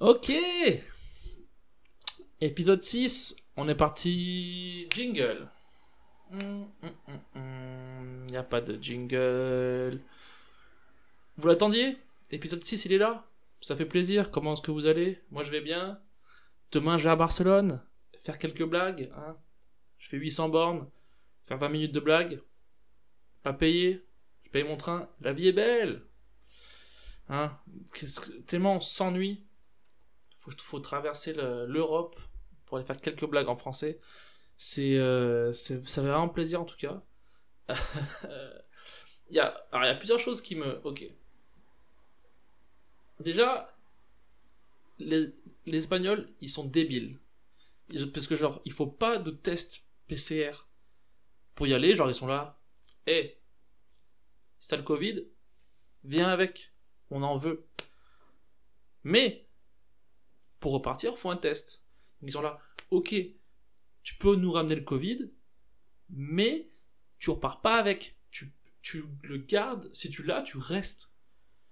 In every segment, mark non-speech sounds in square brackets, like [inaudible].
Ok Épisode 6, on est parti. Jingle. Il n'y a pas de jingle. Vous l'attendiez? Épisode 6, il est là Ça fait plaisir. Comment est-ce que vous allez? Moi, je vais bien. Demain, je vais à Barcelone. Faire quelques blagues. Hein. Je fais 800 bornes. Faire 20 minutes de blagues. Pas payer. Je paye mon train. La vie est belle. Hein Tellement on s'ennuie. Faut, faut traverser l'Europe pour aller faire quelques blagues en français. C'est, euh, ça fait vraiment plaisir en tout cas. [laughs] il, y a, il y a plusieurs choses qui me. Ok. Déjà, les, les Espagnols, ils sont débiles. Parce que, genre, il faut pas de test PCR pour y aller. Genre, ils sont là. Hé, hey, si t'as le Covid, viens avec on en veut. Mais, pour repartir, faut un test. ils sont là, ok, tu peux nous ramener le Covid, mais tu repars pas avec. Tu, tu le gardes, si tu l'as, tu restes.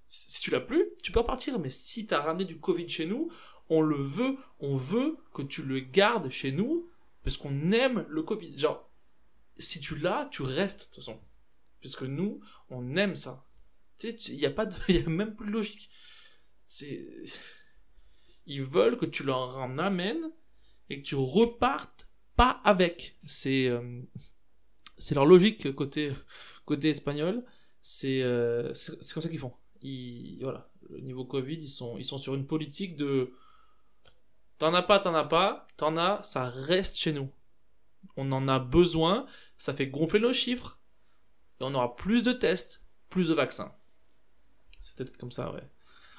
Si tu l'as plus, tu peux repartir, mais si tu as ramené du Covid chez nous, on le veut, on veut que tu le gardes chez nous, parce qu'on aime le Covid. Genre, si tu l'as, tu restes, de toute façon. Parce que nous, on aime ça. Il n'y a pas de, [laughs] y a même plus de logique. C'est, ils veulent que tu leur en amènes et que tu repartes pas avec. C'est, euh, leur logique côté, côté espagnol. C'est, euh, comme ça qu'ils font. Ils, voilà, le niveau Covid, ils sont, ils sont sur une politique de, t'en as pas, t'en as pas, t'en as, ça reste chez nous. On en a besoin, ça fait gonfler nos chiffres, et on aura plus de tests, plus de vaccins. C'était comme ça, ouais.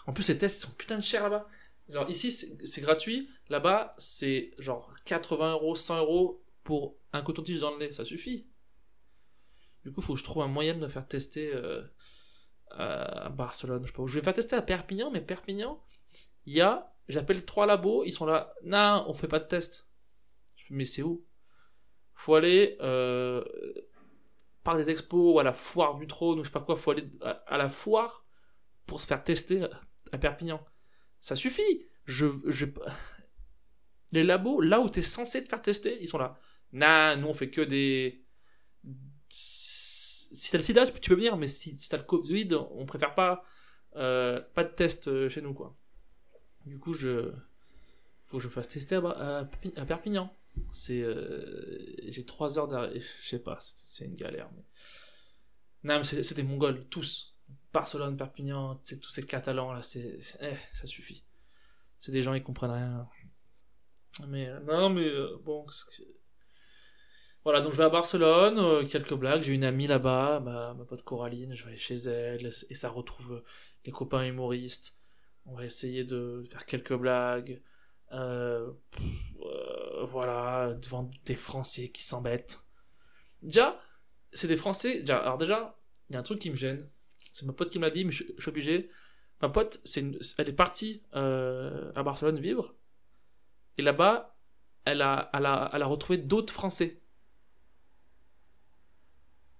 En plus, les tests sont putain de chers là-bas. Genre, ici, c'est gratuit. Là-bas, c'est genre 80 euros, 100 euros pour un coton-tige dans le nez. Ça suffit. Du coup, il faut que je trouve un moyen de me faire tester euh, à Barcelone. Je, sais pas je vais faire tester à Perpignan, mais Perpignan, il y a, j'appelle trois labos, ils sont là. Non, on fait pas de test. mais c'est où? Faut aller euh, par des expos ou à la foire du trône ou je sais pas quoi. Faut aller à la foire pour se faire tester à Perpignan. Ça suffit. Je, je... Les labos, là où tu es censé te faire tester, ils sont là. Nah, nous on fait que des. Si t'as le sida, tu peux venir, mais si, t'as le Covid, on préfère pas. Euh, de test euh, chez nous, quoi. Du coup, je. Faut que je fasse tester à, Perpignan. C'est. Euh, j'ai 3 heures derrière. Je sais pas, c'est une galère. Mais... Non, mais des mongols, tous. Barcelone, Perpignan, c'est tous ces Catalans là, c'est, eh, ça suffit. C'est des gens ils comprennent rien. Mais euh, non, mais euh, bon. Voilà, donc je vais à Barcelone, euh, quelques blagues. J'ai une amie là-bas, ma, ma, pote Coraline, je vais aller chez elle et ça retrouve les copains humoristes. On va essayer de faire quelques blagues. voilà, devant des Français qui s'embêtent. Déjà, c'est des Français. Déjà, alors déjà, il y a un truc qui me gêne c'est ma pote qui me l'a dit, mais je, suis obligé. Ma pote, elle est partie euh, à Barcelone vivre. Et là-bas, elle a, retrouvé d'autres Français.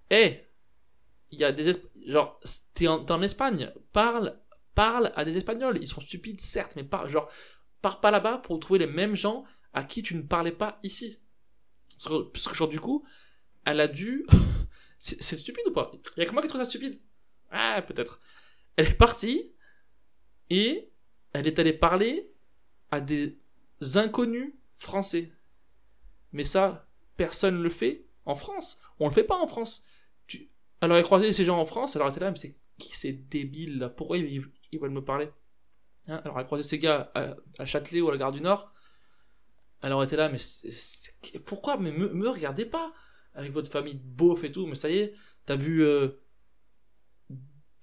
Eh Il y a des... Genre, t'es en, en, Espagne, parle, parle à des Espagnols. Ils sont stupides, certes, mais pas, genre, pars pas là-bas pour trouver les mêmes gens à qui tu ne parlais pas ici. Parce que, genre, du coup, elle a dû... [laughs] c'est stupide ou pas? Il y a que moi qui trouve ça stupide. Ah, peut-être. Elle est partie et elle est allée parler à des inconnus français. Mais ça, personne ne le fait en France. On le fait pas en France. Tu... Elle aurait croisé ces gens en France, elle aurait été là, mais c'est qui ces débiles là? Pourquoi ils, veulent me parler? Hein? Elle aurait croisé ces gars à, Châtelet ou à la gare du Nord. Elle aurait été là, mais pourquoi? Mais me, regardez pas avec votre famille de beauf et tout, mais ça y est, t'as bu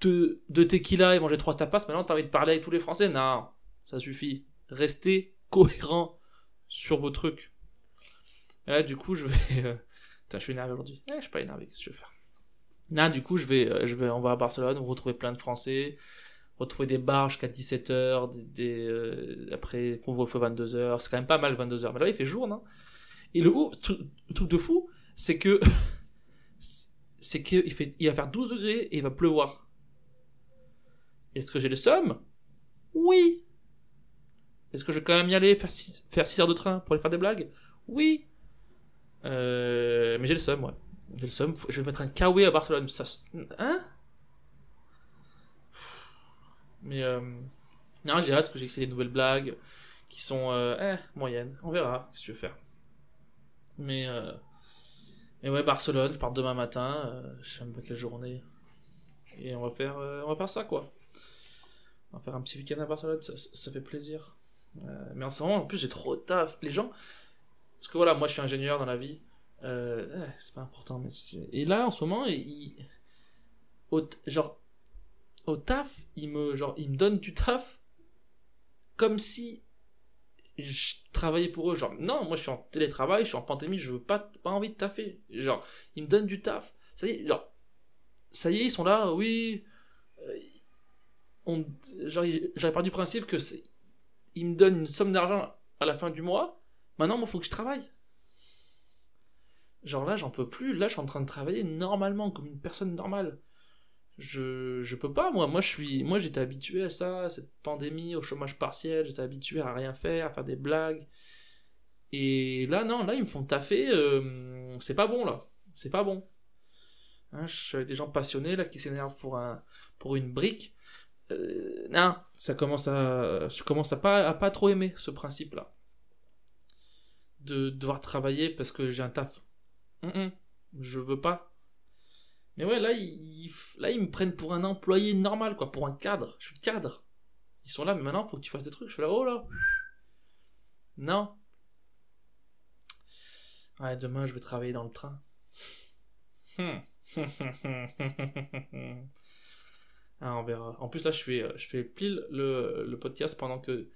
de, tequila et manger trois tapas, maintenant t'as envie de parler avec tous les Français Non, ça suffit. Restez cohérent sur vos trucs. du coup, je vais. [laughs] Euh... je suis énervé aujourd'hui. Eh, je suis pas énervé, qu'est-ce que je vais faire? Là, du coup, je vais, euh, je vais, on à Barcelone, on retrouver plein de Français, retrouver des bars jusqu'à 17h, des, des euh, après couvre-feu 22h, c'est quand même pas mal 22h, mais là il fait jour, non? Et le, truc de fou, c'est que [laughs] c'est qu'il il va faire 12 degrés et il va pleuvoir. Est-ce que j'ai le somme? Oui. Est-ce que je vais quand même y aller, faire 6 faire six heures de train pour aller faire des blagues? Oui. Euh, mais j'ai le seum, ouais. J'ai le. Faut- Je vais mettre un kawaii à Barcelone. Hein? Mais euh, non, j'ai hâte que j'écris des nouvelles blagues qui sont euh, eh, moyennes. On verra ce que je vais faire. Mais euh, mais ouais, Barcelone, je pars demain matin. euh, je sais même pas quelle journée. Et on va faire, on va faire ça quoi. On va faire un petit week-end à Barcelone, ça, ça- ça fait plaisir. Euh, mais en ce moment, en plus, j'ai trop de taf. Les gens. Parce que voilà, moi je suis ingénieur dans la vie. Euh, c'est pas important, mais. Et là, en ce moment, il. Au, genre. Au taf, il me, genre, il me donne du taf comme si je travaillais pour eux. Genre, non, moi je suis en télétravail, je suis en pandémie, je veux pas, pas envie de taffer. Genre, ils me donnent du taf. Ça y est, genre, ça y est, ils sont là, oui. euh, on, genre, j'aurais pas du principe que c'est, ils me donnent une somme d'argent à la fin du mois. Maintenant, moi, faut que je travaille. Genre là, j'en peux plus. Là, je suis en train de travailler normalement, comme une personne normale. Je, je peux pas, moi. Moi, je suis, moi, j'étais habitué à ça, à cette pandémie, au chômage partiel. J'étais habitué à rien faire, à faire des blagues. Et là, non, là, ils me font taffer. euh, c'est pas bon, là. C'est pas bon. Hein, je suis avec des gens passionnés, là, qui s'énervent pour un, pour une brique. Euh, non, ça commence à, je commence à pas, à pas trop aimer ce principe-là. De devoir travailler parce que j'ai un taf. Hum, hum, je veux pas. Mais ouais, là ils, là, ils me prennent pour un employé normal, quoi, pour un cadre. Je suis cadre. Ils sont là, mais maintenant, faut que tu fasses des trucs. Je suis là, oh là. Non. Ouais, demain, je vais travailler dans le train. [laughs] Verra. En plus, là, je fais, fais pile le, le podcast pendant que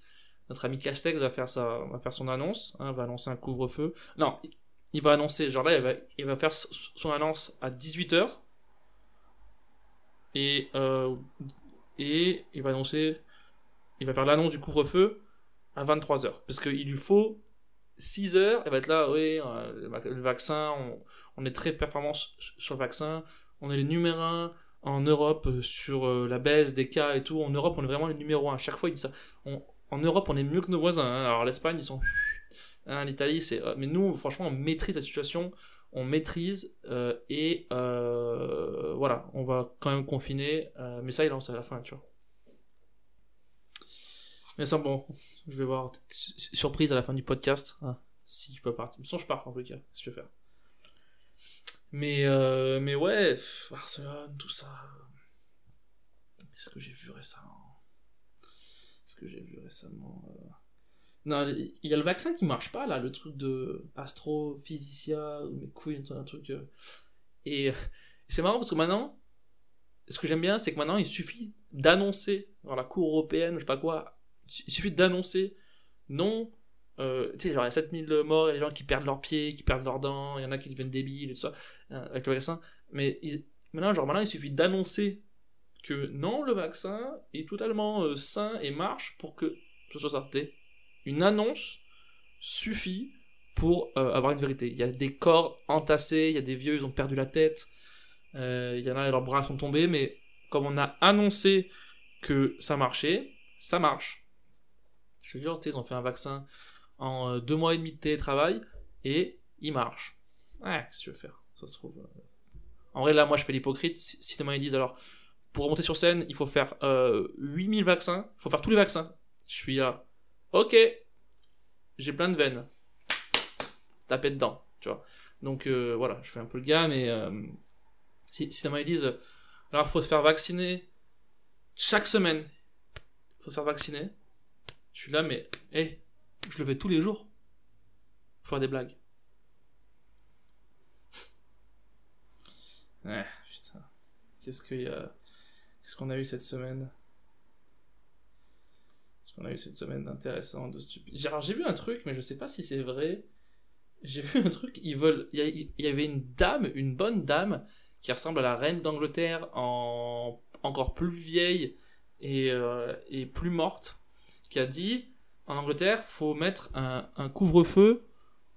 notre ami Castex va faire, son annonce. hein, va annoncer un couvre-feu. Non, il- il va annoncer, genre là, il va, il faire son annonce à 18h. Et, euh, et il va annoncer, il va faire l'annonce du couvre-feu à 23h. Parce qu'il lui faut 6 heures, elle va être là, oui, euh, le vac- le vaccin, on, est très performant sur le vaccin, on est les numéro 1 en Europe euh, sur euh, la baisse des cas et tout. En Europe, on est vraiment les numéro 1. À chaque fois, il dit ça. En Europe, on est mieux que nos voisins. hein. Alors l'Espagne, ils sont... Hein, L'Italie, c'est... euh, Mais nous, franchement, on maîtrise la situation, on maîtrise, et voilà, on va quand même confiner, mais ça, il lance à la fin, tu vois. Mais ça, bon, je vais voir. Su- Surprise à la fin du podcast. hein, si je peux partir. Sinon, je pars en tout cas. Si je vais faire. Mais, euh, mais ouais, Barcelone, tout ça. Qu'est-ce que j'ai vu récemment? Qu'est-ce que j'ai vu récemment euh, Non, il y a le vaccin qui marche pas là, le truc de Astrophysicia ou mes couilles, un truc. euh. Et c'est marrant parce que maintenant, ce que j'aime bien, c'est que maintenant il suffit d'annoncer dans la Cour européenne, je sais pas quoi, il suffit d'annoncer non. Euh, tu sais, genre il y a 7000 morts, il y a des gens qui perdent leurs pieds, qui perdent leurs dents, il y en a qui deviennent débiles tout ça, euh, avec le vaccin. Mais maintenant, genre maintenant, il suffit d'annoncer que non, le vaccin est totalement euh, sain et marche pour que ce soit ça. Une annonce suffit pour avoir une vérité. Il y a des corps entassés, il y a des vieux, ils ont perdu la tête, il y en a, leurs bras sont tombés, mais comme on a annoncé que ça marchait, ça marche. Je tu sais, ils ont fait un vaccin en euh, deux mois et demi de télétravail et il marche. Ouais, qu'est-ce que tu veux faire? Ça se trouve. euh. En vrai, là, moi, je fais l'hypocrite. Si, demain ils disent alors, pour remonter sur scène, il faut faire euh, 8000 vaccins, il faut faire tous les vaccins. Je suis là, ok, j'ai plein de veines. Tapez dedans, tu vois. Donc euh, voilà, je fais un peu le gars, mais euh, si, si demain ils disent, alors il faut se faire vacciner chaque semaine, il faut se faire vacciner, je suis là, mais, hé, je le fais tous les jours. Faut faire des blagues. [laughs] Putain. Qu'est-ce qu'il y a. Qu'est-ce qu'on a eu cette semaine? Qu'est-ce qu'on a eu cette semaine d'intéressant, de stupide? J'ai- vu un truc, mais je sais pas si c'est vrai. J'ai vu un truc, ils veulent. Il y, a- il y avait une dame, une bonne dame, qui ressemble à la reine d'Angleterre en encore plus vieille et, euh, et plus morte, qui a dit en Angleterre, faut mettre un, couvre-feu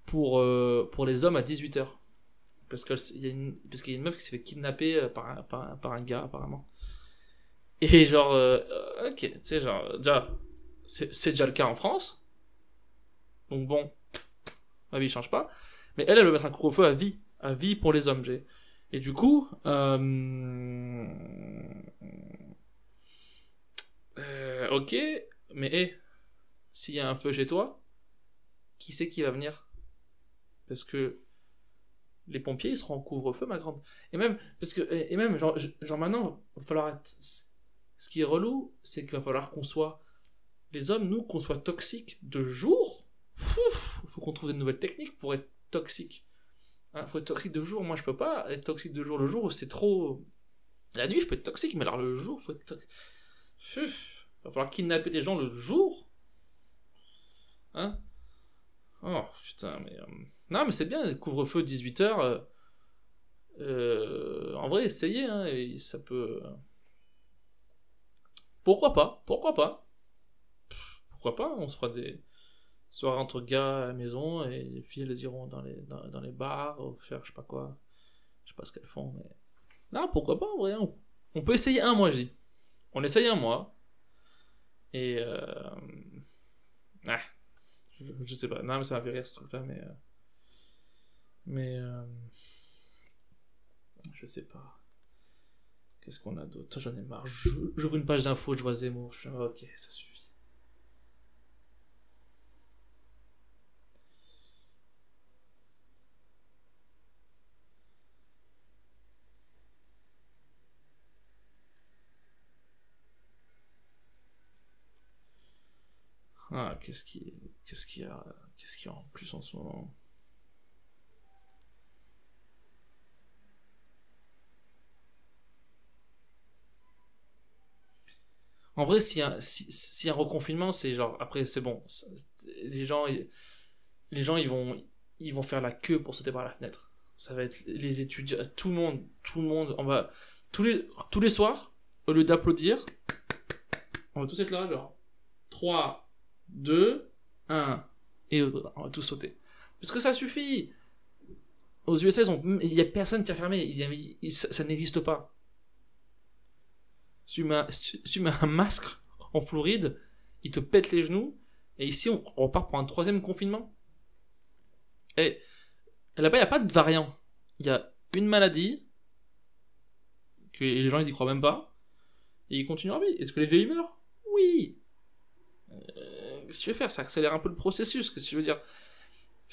pour, euh, pour les hommes à 18h. Parce qu'il y, a une- y a une meuf qui s'est fait kidnapper euh, par un, par, gars, apparemment. Et genre, euh, ok, tu sais, genre, déjà, C'est déjà le cas en France. Donc bon, ma vie change pas. Mais elle, elle veut mettre un couvre-feu à vie. À vie pour les hommes. j'ai- Et du coup... Euh... ok, mais hé, s'il y a un feu chez toi, qui c'est qui va venir? Parce que les pompiers, ils seront en couvre-feu, ma grande. Et même, parce que, et même, genre, maintenant, il va falloir être... Ce qui est relou, c'est qu'il va falloir qu'on soit, les hommes, nous, qu'on soit toxiques de jour. Il faut qu'on trouve des nouvelles techniques pour être toxique. Hein, faut être toxique de jour, moi je peux pas être toxique de jour. Le jour, c'est trop... La nuit, je peux être toxique, mais alors le jour, faut être toxique. Il va falloir kidnapper des gens le jour. Hein Oh, putain, mais... euh, Non, mais c'est bien, couvre-feu 18h. en vrai, essayez, hein, et ça peut... euh, Pourquoi pas Pourquoi pas Pourquoi pas On se fera des soirées entre gars à la maison, et les filles, elles iront dans les, dans, les bars, faire je sais pas quoi. Je sais pas ce qu'elles font, mais... Non, pourquoi pas, en vrai. On, peut essayer un mois, dis. On essaye un mois. Et... Euh... Ah, je, sais pas. Non, mais ça m'a fait rire, ce truc-là, mais... euh, Mais... euh, Je sais pas. Qu'est-ce qu'on a d'autre? J'en ai marre. J'ouvre une page d'infos, je vois Zemmour. Ok, ça suffit. Ah, qu'est-ce qui, qu'est-ce qu'il y a, qu'est-ce qu'il a en plus en ce moment? En vrai, s'il y a, si, un reconfinement, c'est genre, après, c'est bon. Les gens, les gens, ils vont, ils vont faire la queue pour sauter par la fenêtre. Ça va être les étudiants, tout le monde, tout le monde, on va, tous les, tous les soirs, au lieu d'applaudir, on va tous être là, genre, 3, 2, 1, et on va tous sauter. Parce que ça suffit! Aux USA, il y a personne qui a fermé, ça, n'existe pas. Si tu mets, un- masque en Floride, il te pète les genoux, et ici, on, repart pour un troisième confinement. Et là-bas, il n'y a pas de variant. Il y a une maladie, que les gens, ils y croient même pas, et ils continuent leur vie. Est-ce que les vieilles meurent? Oui Euh, Qu'est-ce que tu veux faire? Ça accélère un peu le processus, qu'est-ce que tu veux dire?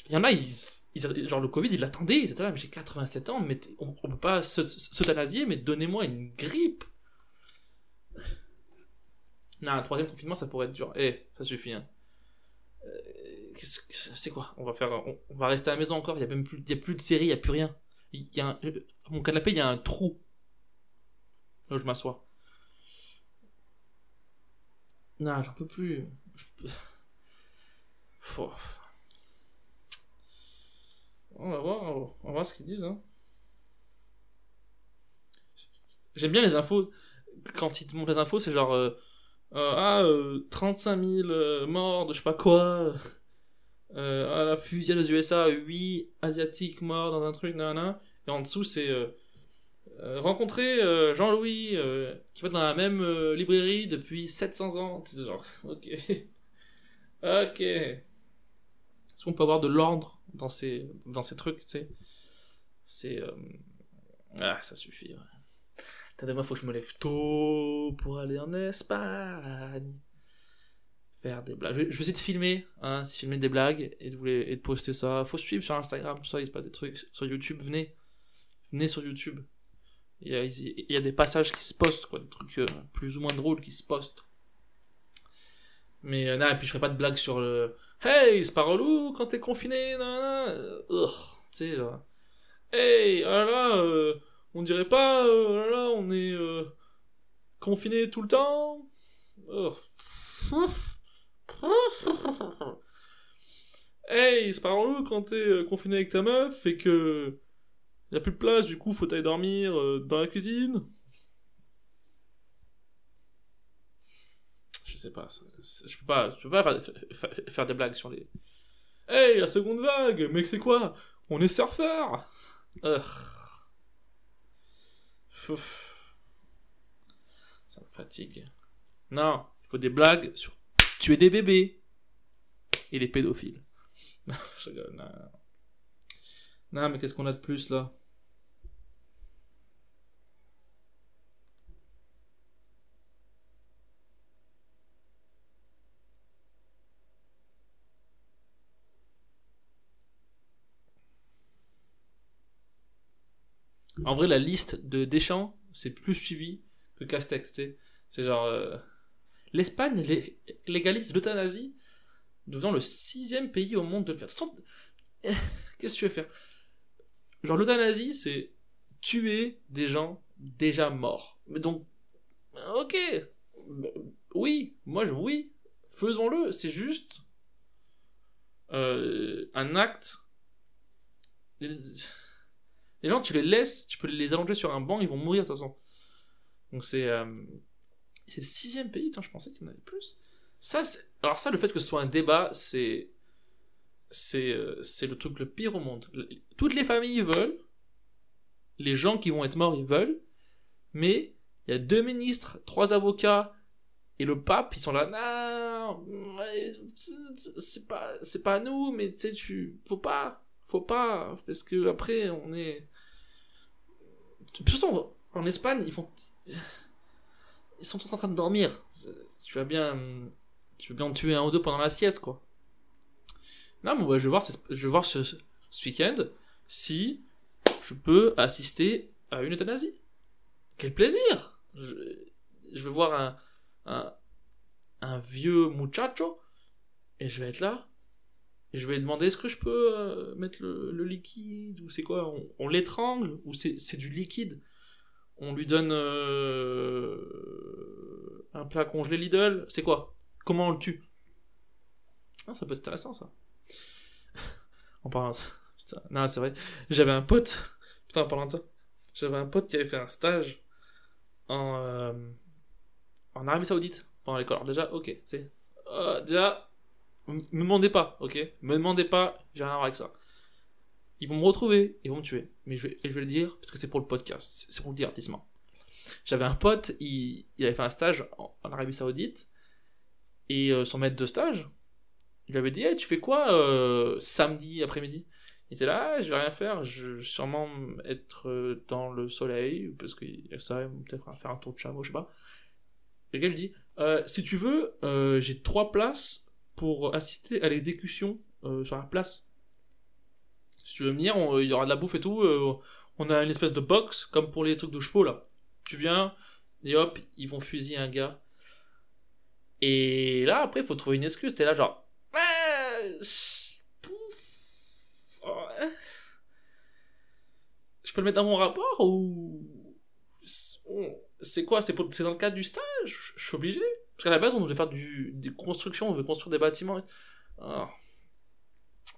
Il y en a, ils, ils- genre le Covid, ils l'attendaient, ils étaient là, mais j'ai 87 ans, mais on, on peut pas se- se- s'euthanasier, mais donnez-moi une grippe non, un troisième confinement, ça pourrait être dur. Eh, ça suffit. Hein. Euh, c'est quoi? On va faire, on, va rester à la maison encore. Il y a même plus, y a plus de série, il y a plus rien. Y a euh, mon canapé, il y a un trou. Là où je m'assois. Non, j'en peux plus. On va voir, on va voir ce qu'ils disent. Hein. J'aime bien les infos. Quand ils te montrent les infos, c'est genre. euh, euh, ah, euh, 35 000 euh, morts de je sais pas quoi. À la fusillade aux USA, 8 asiatiques morts dans un truc, nanana. Et en dessous, c'est rencontrer euh, Jean-Louis euh, qui va dans la même euh, librairie depuis 700 ans. Genre, [laughs] ok. ok. Est-ce qu'on peut avoir de l'ordre dans ces, dans ces trucs, tu sais? C'est. euh, Ah, ça suffit. ouais. Putain, moi, faut que je me lève tôt pour aller en Espagne. Faire des blagues. Je je vais essayer de filmer, hein, filmer des blagues et de, vous les- et de poster ça. Faut suivre sur Instagram, tout ça, il se passe des trucs. Sur YouTube, venez. Venez sur YouTube. Il y a, il y a des passages qui se postent, quoi, des trucs euh, plus ou moins drôles qui se postent. Mais euh, non, et puis je ferai pas de blagues sur le Hey, c'est pas relou quand t'es confiné, nanana. Euh, Ugh, tu sais, genre. Hey, oh là euh, on dirait pas, euh, oh là on est euh, confiné tout le temps. [laughs] Hey, c'est pas relou quand t'es confiné avec ta meuf et que y a plus de place, du coup faut aller dormir euh, dans la cuisine. Je sais pas, je peux pas, peux pas fa- fa- fa- faire des blagues sur les. Hey, la seconde vague, mais c'est quoi? On est surfeur. Ça me fatigue. Non, il faut des blagues sur tuer des bébés et les pédophiles. [laughs] Non. Non, mais qu'est-ce qu'on a de plus là? En vrai, la liste de Deschamps, c'est plus suivi que Castex. C'est genre... euh, L'Espagne lé- légalise l'euthanasie, devenant le sixième pays au monde de le faire. [laughs] Qu'est-ce que tu veux faire? Genre, l'euthanasie, c'est tuer des gens déjà morts. Mais donc, ok, Bah, oui, moi, oui, faisons-le. C'est juste euh, un acte. Les gens, tu les laisses, tu peux les allonger sur un banc, ils vont mourir de toute façon. Donc c'est euh, c'est le sixième pays, je pensais qu'il y en avait plus. Ça, alors ça, le fait que ce soit un débat, c'est c'est euh, le truc le pire au monde. Toutes les familles veulent, les gens qui vont être morts, ils veulent, mais il y a deux ministres, trois avocats et le pape, ils sont là, non, c'est pas c'est pas à nous, mais tu sais, tu faut pas, faut pas, parce que après on est de toute façon, en Espagne, ils font. Ils sont tous en train de dormir. Tu vas bien. Tu vas bien en tuer un ou deux pendant la sieste, quoi. Non, mais je vais voir, je vais voir ce, ce week-end si je peux assister à une euthanasie. Quel plaisir Je, vais voir un, un vieux muchacho et je vais être là. Je vais demander est-ce que je peux euh, mettre le, liquide ou c'est quoi? On, l'étrangle ou c'est du liquide? On lui donne euh, un plat congelé Lidl C'est quoi? Comment on le tue? Ah, Ça peut être intéressant ça. [laughs] en parlant de ça. [laughs] Putain, non, c'est vrai. J'avais un pote. Putain, en parlant de ça. J'avais un pote qui avait fait un stage en, euh, en Arabie Saoudite pendant l'école. Alors déjà, ok, c'est. déjà, me demandez pas, ok? Me demandez pas, j'ai rien à voir avec ça. Ils vont me retrouver, ils vont me tuer. Mais je vais, le dire parce que c'est pour le podcast, c'est pour le divertissement. J'avais un pote, il, avait fait un stage en, Arabie Saoudite, et euh, son maître de stage, il lui avait dit Hey, Tu fais quoi euh, samedi après-midi? Il était là, Ah, je vais rien faire, je vais sûrement être euh, dans le soleil, parce que ça, peut-être faire un tour de chameau, je sais pas. Et le gars lui dit Si tu veux, j'ai trois places pour assister à l'exécution euh, sur la place. Si tu veux venir, il y aura de la bouffe et tout. euh, on a une espèce de box, comme pour les trucs de chevaux là. Tu viens, et hop, ils vont fusiller un gars. Et là, après, il faut trouver une excuse. T'es là, genre. Je- peux le mettre dans mon rapport ou. C'est quoi? C'est pour- c'est dans le cadre du stage? Je suis obligé Parce qu'à la base, on devait faire du, des constructions, on devait construire des bâtiments. Ah.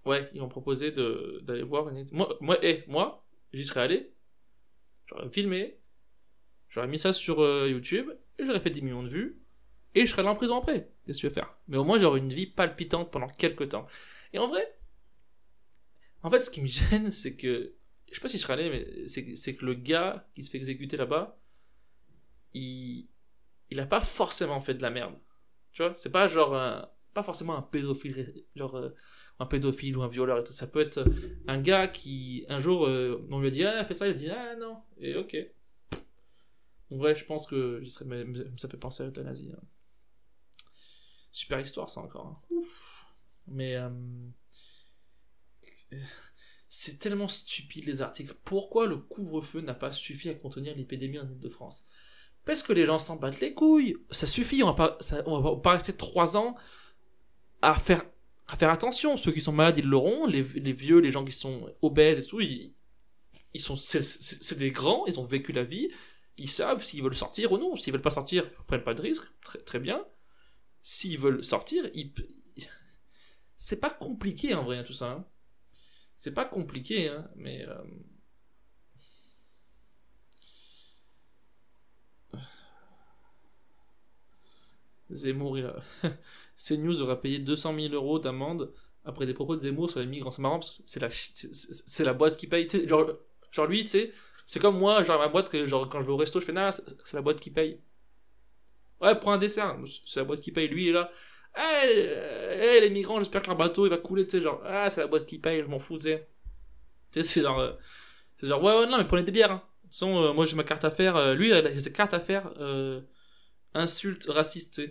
Ouais, ils m'ont proposé d'aller voir une. Moi, moi, eh, moi j'y serais allé, j'aurais filmé, j'aurais mis ça sur euh, YouTube, et j'aurais fait 10 millions de vues, et je serais allé en prison après. Qu'est-ce que tu veux faire? Mais au moins, j'aurais une vie palpitante pendant quelques temps. Et en vrai, en fait, ce qui me [laughs] gêne, c'est que. Je sais pas si je serais allé, mais c'est que le gars qui se fait exécuter là-bas, il. Il a pas forcément fait de la merde. Tu vois C'est pas genre. un- pas forcément un pédophile, genre. euh, un pédophile ou un violeur et tout. Ça peut être un gars qui, un jour, euh, on lui a dit, ah, fais ça, il a dit, ah, non, et ok. Donc, ouais, je pense que serais, ça fait penser à l'euthanasie. hein. Super histoire, ça encore. hein. Ouf. Mais, euh, c'est tellement stupide les articles. Pourquoi le couvre-feu n'a pas suffi à contenir l'épidémie en Ile-de-France Parce que les gens s'en battent les couilles. Ça suffit, on va pas, ça- on va pas rester trois ans à faire à faire attention. Ceux qui sont malades, ils l'auront. Les, les vieux, les gens qui sont obèses et tout, ils, ils sont, c'est, des grands, ils ont vécu la vie. Ils savent s'ils veulent sortir ou non. S'ils veulent pas sortir, ils prennent pas de risque. Très, très bien. S'ils veulent sortir, ils, [laughs] c'est pas compliqué en vrai, tout ça. hein. C'est pas compliqué, hein, mais. euh, Zemmour, il a... [laughs] CNews aura payé 200 000 euros d'amende après des propos de Zemmour sur les migrants. C'est marrant c'est la, c'est- la boîte qui paye. Genre, genre lui, tu sais, c'est comme moi, genre ma boîte, genre quand je vais au resto, je fais, nah, c'est la boîte qui paye. Ouais, prends un dessert, c'est la boîte qui paye. Lui, il est là. Hey, hey, les migrants, j'espère que leur bateau il va couler, tu sais, genre, ah, c'est la boîte qui paye, je m'en fous, tu sais. Tu sais, c'est genre, euh, c'est genre, ouais, ouais, non, mais prenez des bières, hein. De toute façon, euh, moi j'ai ma carte à faire, euh, lui, il a sa carte à faire, euh, insulte raciste.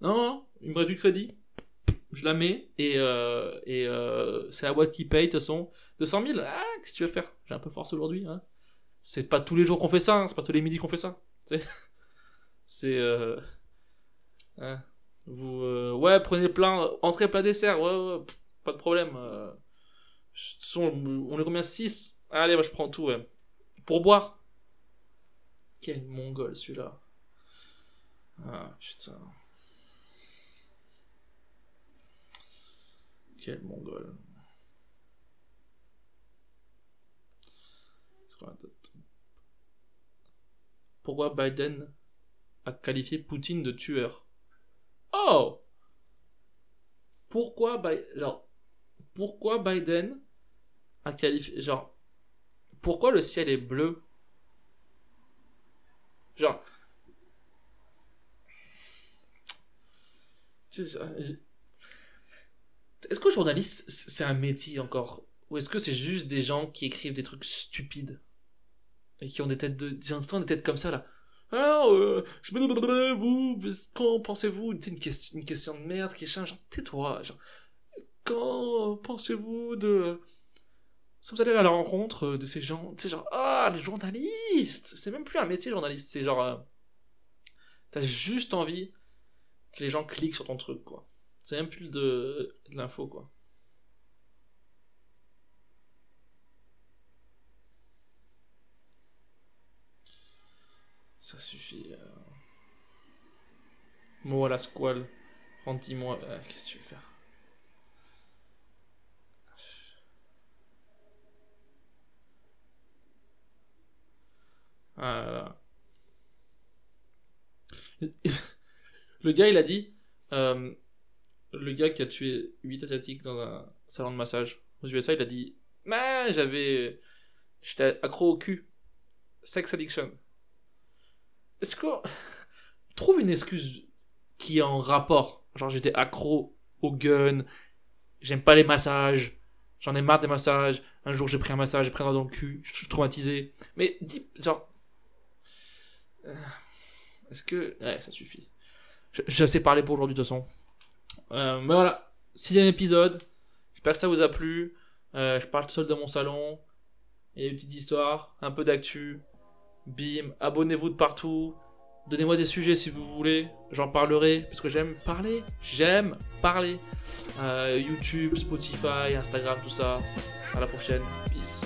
Non, non, il me reste du crédit, je la mets, et, euh, euh, c'est la boîte qui paye, de toute façon. 200 000, ah, qu'est-ce que tu veux faire? J'ai un peu force aujourd'hui, hein. C'est pas tous les jours qu'on fait ça, hein, c'est pas tous les midis qu'on fait ça. [laughs] C'est, euh, hein. Vous, euh, ouais, prenez plein, entrée, plat, dessert, ouais, ouais, pas de problème. On est combien? 6 Allez, moi je prends tout, ouais. Pour boire. Quel mongol celui-là. Ah, putain. Quel mongol. Pourquoi Biden a qualifié Poutine de tueur? Oh Pourquoi Biden... Pourquoi Biden a qualifié... Genre, pourquoi le ciel est bleu? Genre... Tu sais, ça- Est-ce que journaliste, c'est un métier encore? Ou est-ce que c'est juste des gens qui écrivent des trucs stupides? Et qui ont des têtes de... J'entends des têtes comme ça, là. Alors, euh, je vous, quand pensez-vous? Une question, de merde qui est genre, tais-toi, genre, quand pensez-vous de... Si vous allez à la rencontre de ces gens, tu genre, ah, les journalistes! C'est même plus un métier, journaliste, c'est genre... euh, T'as juste envie que les gens cliquent sur ton truc, quoi. C'est même plus de, l'info, quoi. Ça suffit. Euh... Mot à la squale. Rendis-moi. euh, Qu'est-ce que tu veux faire? Ah là. [laughs] Le gars, il a dit. euh, le gars qui a tué 8 asiatiques dans un salon de massage aux USA, il a dit Mais j'avais. J'étais accro au cul. Sex addiction. Est-ce qu'on [laughs] trouve une excuse qui est en rapport? Genre, j'étais accro au gun, j'aime pas les massages, j'en ai marre des massages. Un jour, j'ai pris un massage, j'ai pris un dans le cul, je suis traumatisé. Mais dis, genre. euh, Est-ce que. Ouais, ça suffit. Je, je sais parler pour aujourd'hui, de toute façon. Euh, mais voilà, sixième épisode. J'espère que ça vous a plu. Euh, je parle tout seul dans mon salon. Il y a une petite histoire, un peu d'actu. Bim, abonnez-vous de partout. Donnez-moi des sujets si vous voulez. J'en parlerai parce que j'aime parler. J'aime parler. Euh, YouTube, Spotify, Instagram, tout ça. À la prochaine. Peace.